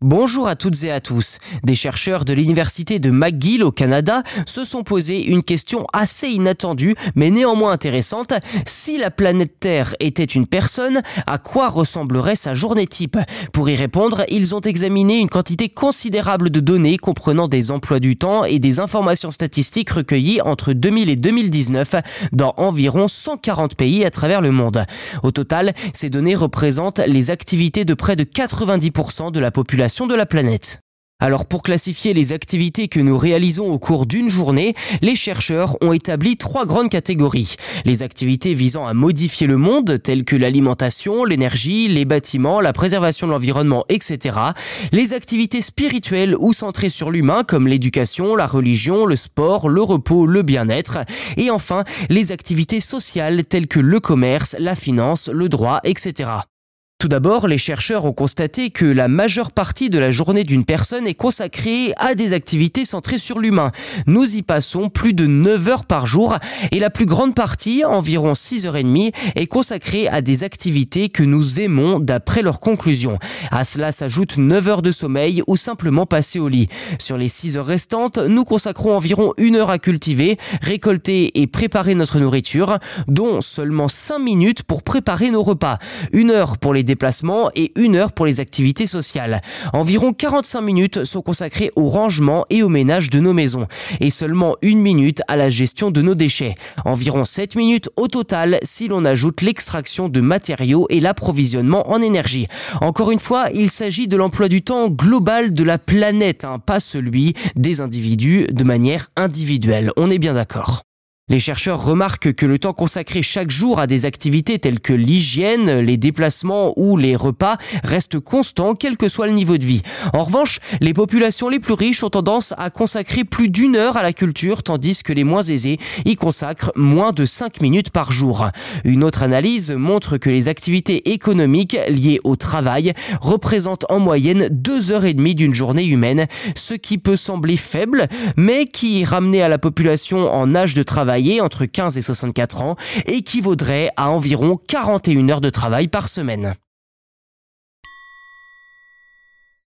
Bonjour à toutes et à tous. Des chercheurs de l'université de McGill au Canada se sont posé une question assez inattendue mais néanmoins intéressante. Si la planète Terre était une personne, à quoi ressemblerait sa journée type? Pour y répondre, ils ont examiné une quantité considérable de données comprenant des emplois du temps et des informations statistiques recueillies entre 2000 et 2019 dans environ 140 pays à travers le monde. Au total, ces données représentent les activités de près de 90% de la population de la planète. Alors pour classifier les activités que nous réalisons au cours d'une journée, les chercheurs ont établi trois grandes catégories. Les activités visant à modifier le monde, telles que l'alimentation, l'énergie, les bâtiments, la préservation de l'environnement, etc. Les activités spirituelles ou centrées sur l'humain, comme l'éducation, la religion, le sport, le repos, le bien-être. Et enfin, les activités sociales, telles que le commerce, la finance, le droit, etc. Tout d'abord, les chercheurs ont constaté que la majeure partie de la journée d'une personne est consacrée à des activités centrées sur l'humain. Nous y passons plus de 9 heures par jour et la plus grande partie, environ 6 heures et demie, est consacrée à des activités que nous aimons d'après leurs conclusions. À cela s'ajoutent 9 heures de sommeil ou simplement passer au lit. Sur les 6 heures restantes, nous consacrons environ 1 heure à cultiver, récolter et préparer notre nourriture, dont seulement 5 minutes pour préparer nos repas. Une heure pour les déplacements et une heure pour les activités sociales. Environ 45 minutes sont consacrées au rangement et au ménage de nos maisons et seulement une minute à la gestion de nos déchets. Environ 7 minutes au total si l'on ajoute l'extraction de matériaux et l'approvisionnement en énergie. Encore une fois, il s'agit de l'emploi du temps global de la planète, hein, pas celui des individus de manière individuelle. On est bien d'accord. Les chercheurs remarquent que le temps consacré chaque jour à des activités telles que l'hygiène, les déplacements ou les repas reste constant quel que soit le niveau de vie. En revanche, les populations les plus riches ont tendance à consacrer plus d'une heure à la culture tandis que les moins aisés y consacrent moins de 5 minutes par jour. Une autre analyse montre que les activités économiques liées au travail représentent en moyenne 2 heures et demie d'une journée humaine, ce qui peut sembler faible mais qui, ramené à la population en âge de travail, entre 15 et 64 ans équivaudrait à environ 41 heures de travail par semaine.